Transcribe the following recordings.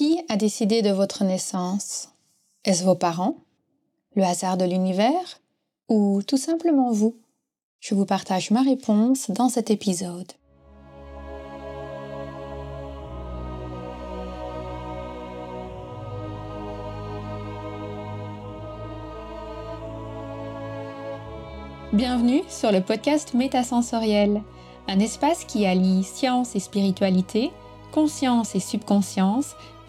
Qui a décidé de votre naissance? Est-ce vos parents? Le hasard de l'univers? Ou tout simplement vous? Je vous partage ma réponse dans cet épisode. Bienvenue sur le podcast Métasensoriel, un espace qui allie science et spiritualité, conscience et subconscience,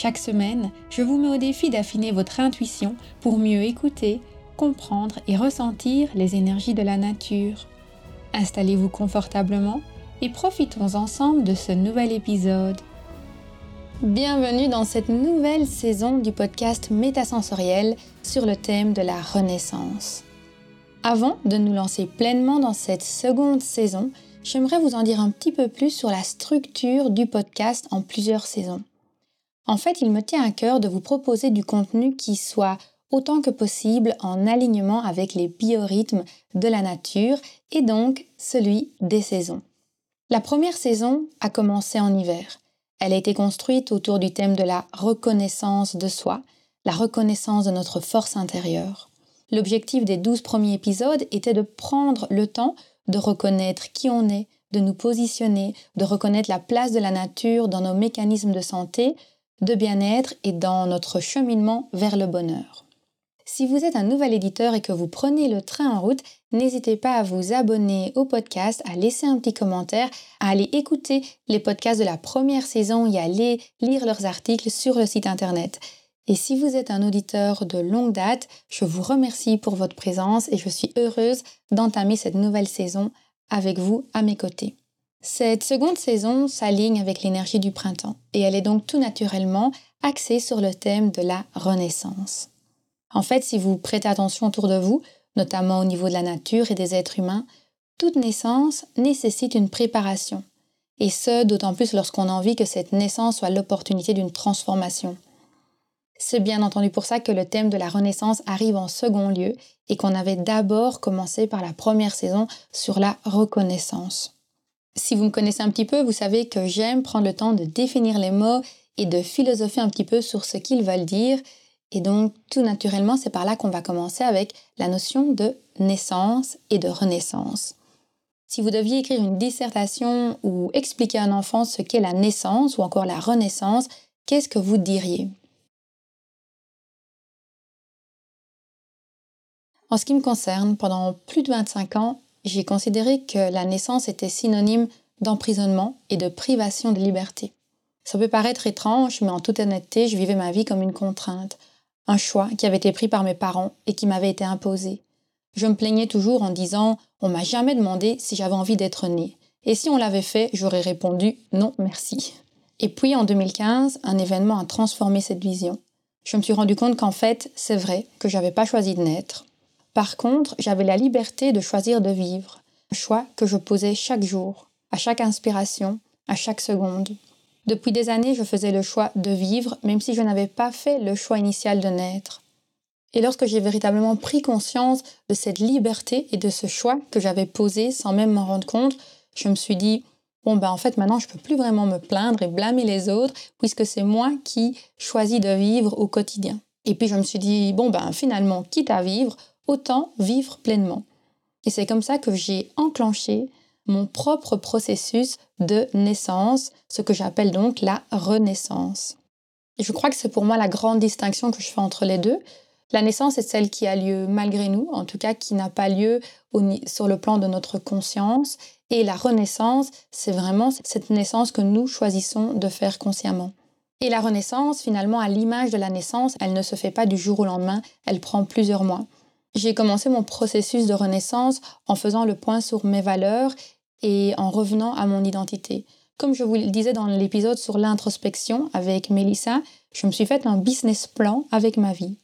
Chaque semaine, je vous mets au défi d'affiner votre intuition pour mieux écouter, comprendre et ressentir les énergies de la nature. Installez-vous confortablement et profitons ensemble de ce nouvel épisode. Bienvenue dans cette nouvelle saison du podcast Métasensoriel sur le thème de la Renaissance. Avant de nous lancer pleinement dans cette seconde saison, j'aimerais vous en dire un petit peu plus sur la structure du podcast en plusieurs saisons. En fait, il me tient à cœur de vous proposer du contenu qui soit autant que possible en alignement avec les biorhythmes de la nature et donc celui des saisons. La première saison a commencé en hiver. Elle a été construite autour du thème de la reconnaissance de soi, la reconnaissance de notre force intérieure. L'objectif des douze premiers épisodes était de prendre le temps de reconnaître qui on est, de nous positionner, de reconnaître la place de la nature dans nos mécanismes de santé, de bien-être et dans notre cheminement vers le bonheur. Si vous êtes un nouvel éditeur et que vous prenez le train en route, n'hésitez pas à vous abonner au podcast, à laisser un petit commentaire, à aller écouter les podcasts de la première saison et à aller lire leurs articles sur le site internet. Et si vous êtes un auditeur de longue date, je vous remercie pour votre présence et je suis heureuse d'entamer cette nouvelle saison avec vous à mes côtés. Cette seconde saison s'aligne avec l'énergie du printemps et elle est donc tout naturellement axée sur le thème de la renaissance. En fait, si vous prêtez attention autour de vous, notamment au niveau de la nature et des êtres humains, toute naissance nécessite une préparation. Et ce, d'autant plus lorsqu'on a envie que cette naissance soit l'opportunité d'une transformation. C'est bien entendu pour ça que le thème de la Renaissance arrive en second lieu et qu'on avait d'abord commencé par la première saison sur la reconnaissance. Si vous me connaissez un petit peu, vous savez que j'aime prendre le temps de définir les mots et de philosopher un petit peu sur ce qu'ils veulent dire. Et donc, tout naturellement, c'est par là qu'on va commencer avec la notion de naissance et de renaissance. Si vous deviez écrire une dissertation ou expliquer à un enfant ce qu'est la naissance ou encore la renaissance, qu'est-ce que vous diriez? En ce qui me concerne, pendant plus de 25 ans, j'ai considéré que la naissance était synonyme d'emprisonnement et de privation de liberté. Ça peut paraître étrange, mais en toute honnêteté, je vivais ma vie comme une contrainte, un choix qui avait été pris par mes parents et qui m'avait été imposé. Je me plaignais toujours en disant On m'a jamais demandé si j'avais envie d'être née. Et si on l'avait fait, j'aurais répondu Non, merci. Et puis en 2015, un événement a transformé cette vision. Je me suis rendu compte qu'en fait, c'est vrai que j'avais pas choisi de naître, par contre, j'avais la liberté de choisir de vivre, un choix que je posais chaque jour, à chaque inspiration, à chaque seconde. Depuis des années, je faisais le choix de vivre, même si je n'avais pas fait le choix initial de naître. Et lorsque j'ai véritablement pris conscience de cette liberté et de ce choix que j'avais posé sans même m'en rendre compte, je me suis dit, bon ben en fait maintenant je peux plus vraiment me plaindre et blâmer les autres puisque c'est moi qui choisis de vivre au quotidien. Et puis je me suis dit, bon ben finalement, quitte à vivre, autant vivre pleinement. Et c'est comme ça que j'ai enclenché mon propre processus de naissance, ce que j'appelle donc la renaissance. Et je crois que c'est pour moi la grande distinction que je fais entre les deux. La naissance est celle qui a lieu malgré nous, en tout cas qui n'a pas lieu sur le plan de notre conscience. Et la renaissance, c'est vraiment cette naissance que nous choisissons de faire consciemment. Et la renaissance, finalement, à l'image de la naissance, elle ne se fait pas du jour au lendemain, elle prend plusieurs mois. J'ai commencé mon processus de renaissance en faisant le point sur mes valeurs et en revenant à mon identité. Comme je vous le disais dans l'épisode sur l'introspection avec Melissa, je me suis fait un business plan avec ma vie.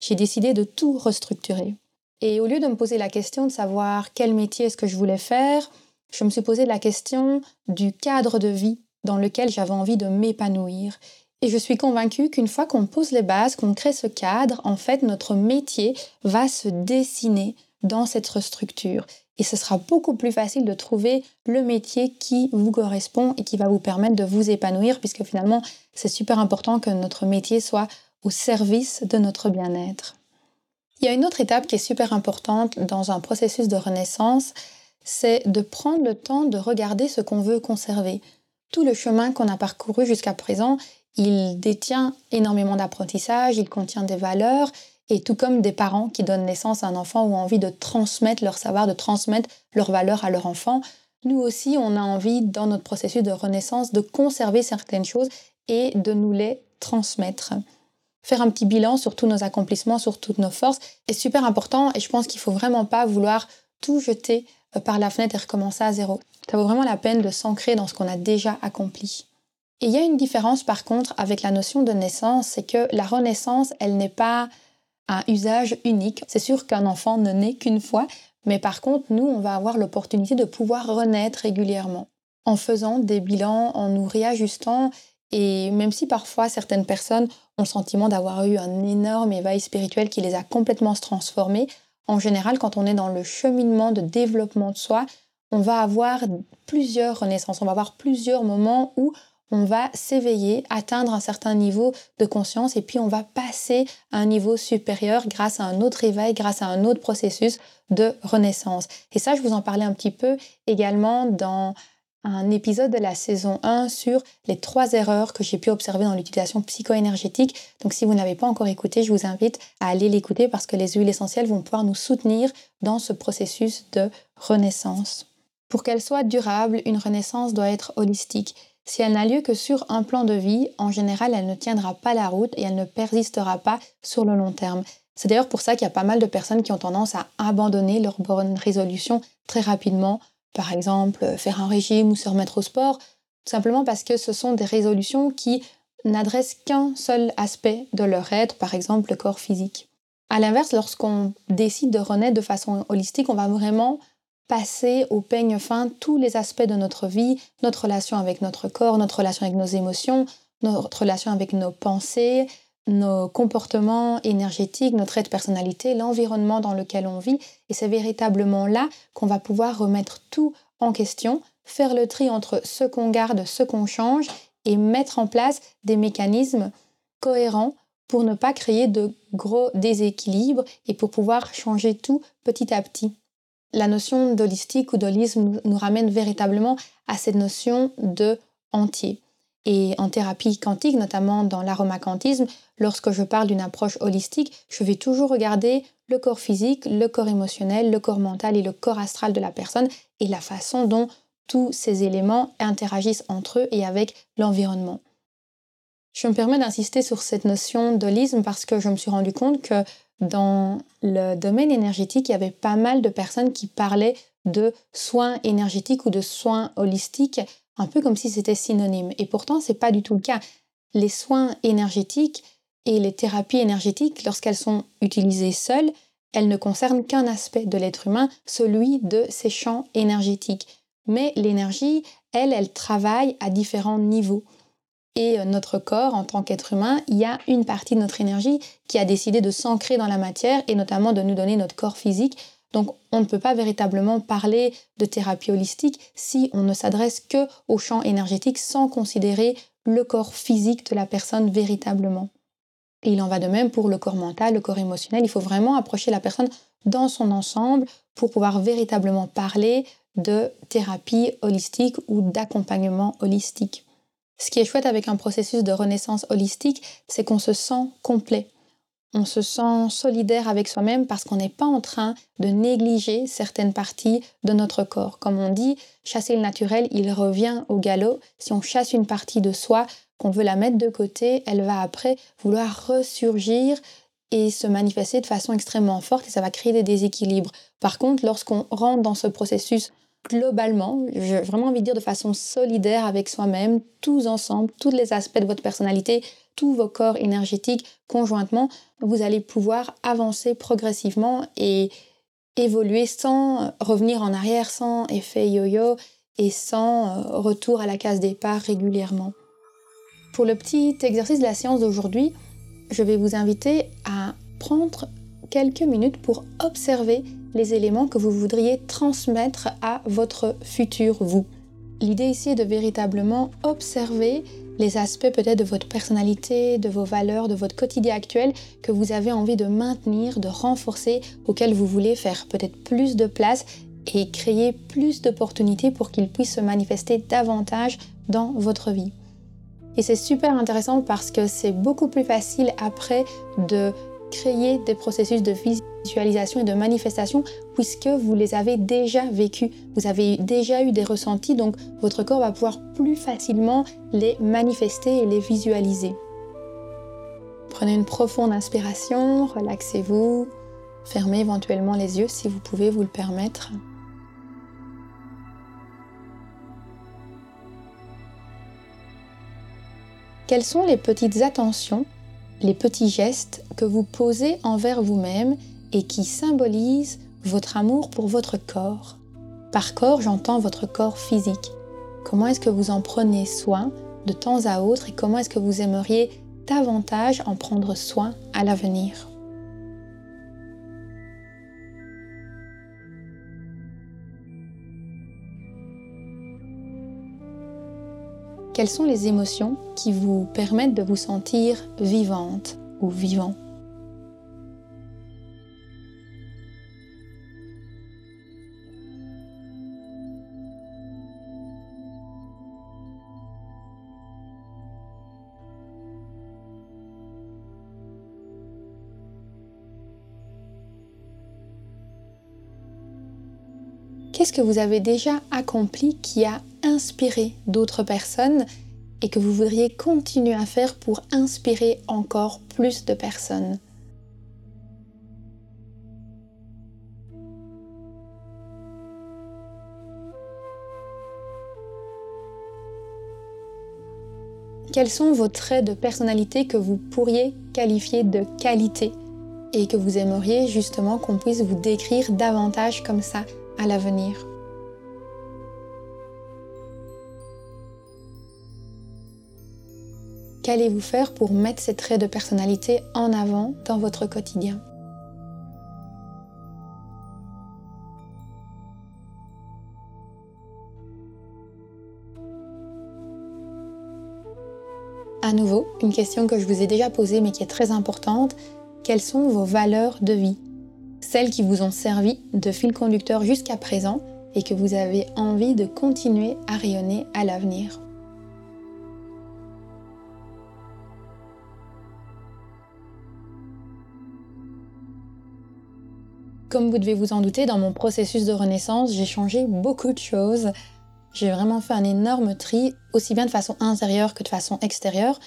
J'ai décidé de tout restructurer. Et au lieu de me poser la question de savoir quel métier est-ce que je voulais faire, je me suis posé la question du cadre de vie dans lequel j'avais envie de m'épanouir. Et je suis convaincue qu'une fois qu'on pose les bases, qu'on crée ce cadre, en fait, notre métier va se dessiner dans cette structure. Et ce sera beaucoup plus facile de trouver le métier qui vous correspond et qui va vous permettre de vous épanouir, puisque finalement, c'est super important que notre métier soit au service de notre bien-être. Il y a une autre étape qui est super importante dans un processus de renaissance, c'est de prendre le temps de regarder ce qu'on veut conserver. Tout le chemin qu'on a parcouru jusqu'à présent, il détient énormément d'apprentissage, il contient des valeurs, et tout comme des parents qui donnent naissance à un enfant ont envie de transmettre leur savoir, de transmettre leurs valeurs à leur enfant, nous aussi, on a envie, dans notre processus de renaissance, de conserver certaines choses et de nous les transmettre. Faire un petit bilan sur tous nos accomplissements, sur toutes nos forces est super important et je pense qu'il ne faut vraiment pas vouloir tout jeter euh, par la fenêtre et recommencer à zéro. Ça vaut vraiment la peine de s'ancrer dans ce qu'on a déjà accompli. Et il y a une différence par contre avec la notion de naissance, c'est que la renaissance, elle n'est pas un usage unique. C'est sûr qu'un enfant ne naît qu'une fois, mais par contre, nous, on va avoir l'opportunité de pouvoir renaître régulièrement en faisant des bilans, en nous réajustant. Et même si parfois certaines personnes ont le sentiment d'avoir eu un énorme éveil spirituel qui les a complètement transformés, en général, quand on est dans le cheminement de développement de soi, on va avoir plusieurs renaissances, on va avoir plusieurs moments où on va s'éveiller, atteindre un certain niveau de conscience et puis on va passer à un niveau supérieur grâce à un autre éveil, grâce à un autre processus de renaissance. Et ça, je vous en parlais un petit peu également dans un épisode de la saison 1 sur les trois erreurs que j'ai pu observer dans l'utilisation psycho-énergétique. Donc si vous n'avez pas encore écouté, je vous invite à aller l'écouter parce que les huiles essentielles vont pouvoir nous soutenir dans ce processus de renaissance. Pour qu'elle soit durable, une renaissance doit être holistique. Si elle n'a lieu que sur un plan de vie, en général, elle ne tiendra pas la route et elle ne persistera pas sur le long terme. C'est d'ailleurs pour ça qu'il y a pas mal de personnes qui ont tendance à abandonner leur bonne résolution très rapidement, par exemple faire un régime ou se remettre au sport, tout simplement parce que ce sont des résolutions qui n'adressent qu'un seul aspect de leur être, par exemple le corps physique. A l'inverse, lorsqu'on décide de renaître de façon holistique, on va vraiment passer au peigne fin tous les aspects de notre vie, notre relation avec notre corps, notre relation avec nos émotions, notre relation avec nos pensées, nos comportements énergétiques, notre trait de personnalité, l'environnement dans lequel on vit. Et c'est véritablement là qu'on va pouvoir remettre tout en question, faire le tri entre ce qu'on garde, ce qu'on change et mettre en place des mécanismes cohérents pour ne pas créer de gros déséquilibres et pour pouvoir changer tout petit à petit la notion d'holistique ou d'holisme nous ramène véritablement à cette notion de entier. Et en thérapie quantique, notamment dans l'aromacantisme, lorsque je parle d'une approche holistique, je vais toujours regarder le corps physique, le corps émotionnel, le corps mental et le corps astral de la personne et la façon dont tous ces éléments interagissent entre eux et avec l'environnement. Je me permets d'insister sur cette notion d'holisme parce que je me suis rendu compte que dans le domaine énergétique, il y avait pas mal de personnes qui parlaient de soins énergétiques ou de soins holistiques, un peu comme si c'était synonyme. Et pourtant, ce n'est pas du tout le cas. Les soins énergétiques et les thérapies énergétiques, lorsqu'elles sont utilisées seules, elles ne concernent qu'un aspect de l'être humain, celui de ses champs énergétiques. Mais l'énergie, elle, elle travaille à différents niveaux et euh, notre corps en tant qu'être humain, il y a une partie de notre énergie qui a décidé de s'ancrer dans la matière et notamment de nous donner notre corps physique. Donc on ne peut pas véritablement parler de thérapie holistique si on ne s'adresse que au champ énergétique sans considérer le corps physique de la personne véritablement. Et il en va de même pour le corps mental, le corps émotionnel. Il faut vraiment approcher la personne dans son ensemble pour pouvoir véritablement parler de thérapie holistique ou d'accompagnement holistique. Ce qui est chouette avec un processus de renaissance holistique, c'est qu'on se sent complet. On se sent solidaire avec soi-même parce qu'on n'est pas en train de négliger certaines parties de notre corps. Comme on dit, chasser le naturel, il revient au galop. Si on chasse une partie de soi, qu'on veut la mettre de côté, elle va après vouloir ressurgir et se manifester de façon extrêmement forte et ça va créer des déséquilibres. Par contre, lorsqu'on rentre dans ce processus globalement, j'ai vraiment envie de dire de façon solidaire avec soi-même, tous ensemble, tous les aspects de votre personnalité, tous vos corps énergétiques conjointement, vous allez pouvoir avancer progressivement et évoluer sans revenir en arrière, sans effet yo-yo et sans euh, retour à la case départ régulièrement. Pour le petit exercice de la séance d'aujourd'hui, je vais vous inviter à prendre quelques minutes pour observer les éléments que vous voudriez transmettre à votre futur vous. L'idée ici est de véritablement observer les aspects peut-être de votre personnalité, de vos valeurs, de votre quotidien actuel que vous avez envie de maintenir, de renforcer, auxquels vous voulez faire peut-être plus de place et créer plus d'opportunités pour qu'ils puissent se manifester davantage dans votre vie. Et c'est super intéressant parce que c'est beaucoup plus facile après de créer des processus de visualisation et de manifestation puisque vous les avez déjà vécus, vous avez déjà eu des ressentis, donc votre corps va pouvoir plus facilement les manifester et les visualiser. Prenez une profonde inspiration, relaxez-vous, fermez éventuellement les yeux si vous pouvez vous le permettre. Quelles sont les petites attentions les petits gestes que vous posez envers vous-même et qui symbolisent votre amour pour votre corps. Par corps, j'entends votre corps physique. Comment est-ce que vous en prenez soin de temps à autre et comment est-ce que vous aimeriez davantage en prendre soin à l'avenir? Quelles sont les émotions qui vous permettent de vous sentir vivante ou vivant? Qu'est-ce que vous avez déjà accompli qui a inspirer d'autres personnes et que vous voudriez continuer à faire pour inspirer encore plus de personnes. Quels sont vos traits de personnalité que vous pourriez qualifier de qualité et que vous aimeriez justement qu'on puisse vous décrire davantage comme ça à l'avenir? Qu'allez-vous faire pour mettre ces traits de personnalité en avant dans votre quotidien? À nouveau, une question que je vous ai déjà posée mais qui est très importante, quelles sont vos valeurs de vie? Celles qui vous ont servi de fil conducteur jusqu'à présent et que vous avez envie de continuer à rayonner à l'avenir? Comme vous devez vous en douter, dans mon processus de renaissance, j'ai changé beaucoup de choses. J'ai vraiment fait un énorme tri, aussi bien de façon intérieure que de façon extérieure.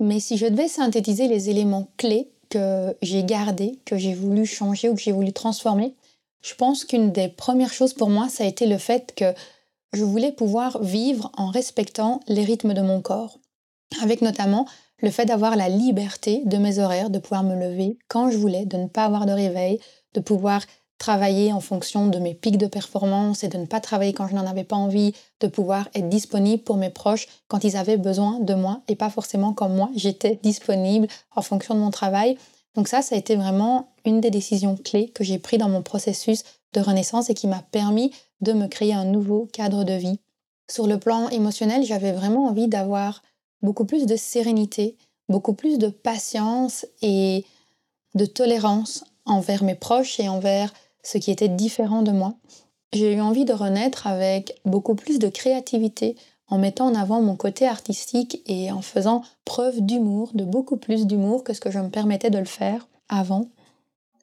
Mais si je devais synthétiser les éléments clés que j'ai gardés, que j'ai voulu changer ou que j'ai voulu transformer, je pense qu'une des premières choses pour moi, ça a été le fait que je voulais pouvoir vivre en respectant les rythmes de mon corps. Avec notamment le fait d'avoir la liberté de mes horaires, de pouvoir me lever quand je voulais, de ne pas avoir de réveil, de pouvoir travailler en fonction de mes pics de performance et de ne pas travailler quand je n'en avais pas envie, de pouvoir être disponible pour mes proches quand ils avaient besoin de moi et pas forcément comme moi j'étais disponible en fonction de mon travail. Donc ça, ça a été vraiment une des décisions clés que j'ai prises dans mon processus de renaissance et qui m'a permis de me créer un nouveau cadre de vie. Sur le plan émotionnel, j'avais vraiment envie d'avoir beaucoup plus de sérénité, beaucoup plus de patience et de tolérance envers mes proches et envers ce qui était différent de moi. J'ai eu envie de renaître avec beaucoup plus de créativité, en mettant en avant mon côté artistique et en faisant preuve d'humour, de beaucoup plus d'humour que ce que je me permettais de le faire avant.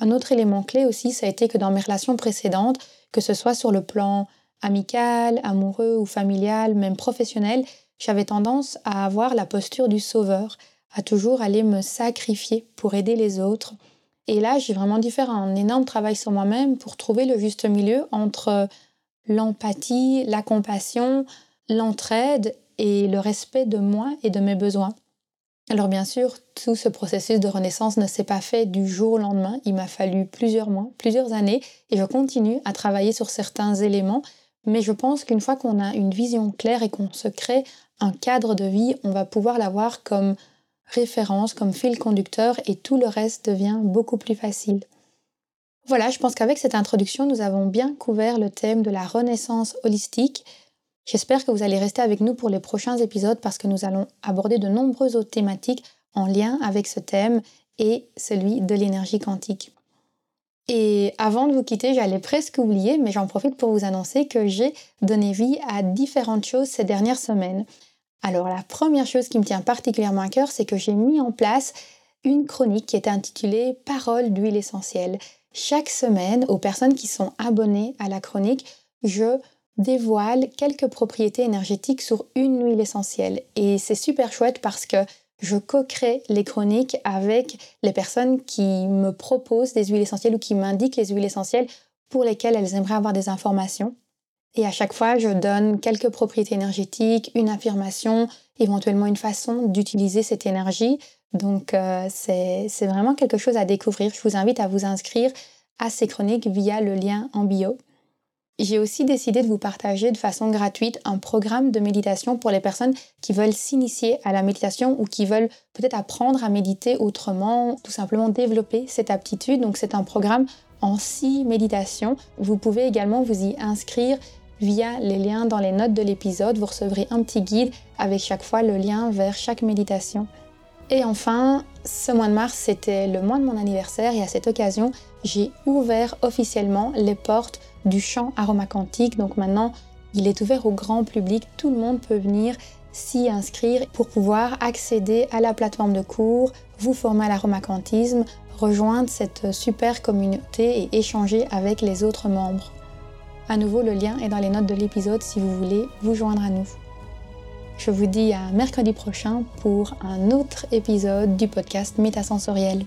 Un autre élément clé aussi, ça a été que dans mes relations précédentes, que ce soit sur le plan amical, amoureux ou familial, même professionnel, j'avais tendance à avoir la posture du sauveur, à toujours aller me sacrifier pour aider les autres, et là, j'ai vraiment dû faire un énorme travail sur moi-même pour trouver le juste milieu entre l'empathie, la compassion, l'entraide et le respect de moi et de mes besoins. Alors bien sûr, tout ce processus de renaissance ne s'est pas fait du jour au lendemain, il m'a fallu plusieurs mois, plusieurs années, et je continue à travailler sur certains éléments, mais je pense qu'une fois qu'on a une vision claire et qu'on se crée un cadre de vie, on va pouvoir l'avoir comme référence, comme fil conducteur, et tout le reste devient beaucoup plus facile. Voilà, je pense qu'avec cette introduction, nous avons bien couvert le thème de la renaissance holistique. J'espère que vous allez rester avec nous pour les prochains épisodes parce que nous allons aborder de nombreuses autres thématiques en lien avec ce thème et celui de l'énergie quantique. Et avant de vous quitter, j'allais presque oublier, mais j'en profite pour vous annoncer que j'ai donné vie à différentes choses ces dernières semaines. Alors la première chose qui me tient particulièrement à cœur, c'est que j'ai mis en place une chronique qui est intitulée Paroles d'huile essentielle. Chaque semaine, aux personnes qui sont abonnées à la chronique, je dévoile quelques propriétés énergétiques sur une huile essentielle. Et c'est super chouette parce que je co-crée les chroniques avec les personnes qui me proposent des huiles essentielles ou qui m'indiquent les huiles essentielles pour lesquelles elles aimeraient avoir des informations. Et à chaque fois, je donne quelques propriétés énergétiques, une affirmation, éventuellement une façon d'utiliser cette énergie. Donc euh, c'est vraiment quelque chose à découvrir. Je vous invite à vous inscrire à ces chroniques via le lien en bio. J'ai aussi décidé de vous partager de façon gratuite un programme de méditation pour les personnes qui veulent s'initier à la méditation ou qui veulent peut-être apprendre à méditer autrement, tout simplement développer cette aptitude. Donc c'est un programme en six méditations. Vous pouvez également vous y inscrire via les liens dans les notes de l'épisode. Vous recevrez un petit guide avec chaque fois le lien vers chaque méditation. Et enfin, ce mois de mars, c'était le mois de mon anniversaire et à cette occasion, j'ai ouvert officiellement les portes du champ aromacantique. Donc maintenant, il est ouvert au grand public. Tout le monde peut venir s'y inscrire pour pouvoir accéder à la plateforme de cours, vous former à l'aromacantisme, rejoindre cette super communauté et échanger avec les autres membres. À nouveau, le lien est dans les notes de l'épisode si vous voulez vous joindre à nous. Je vous dis à mercredi prochain pour un autre épisode du podcast Métasensoriel.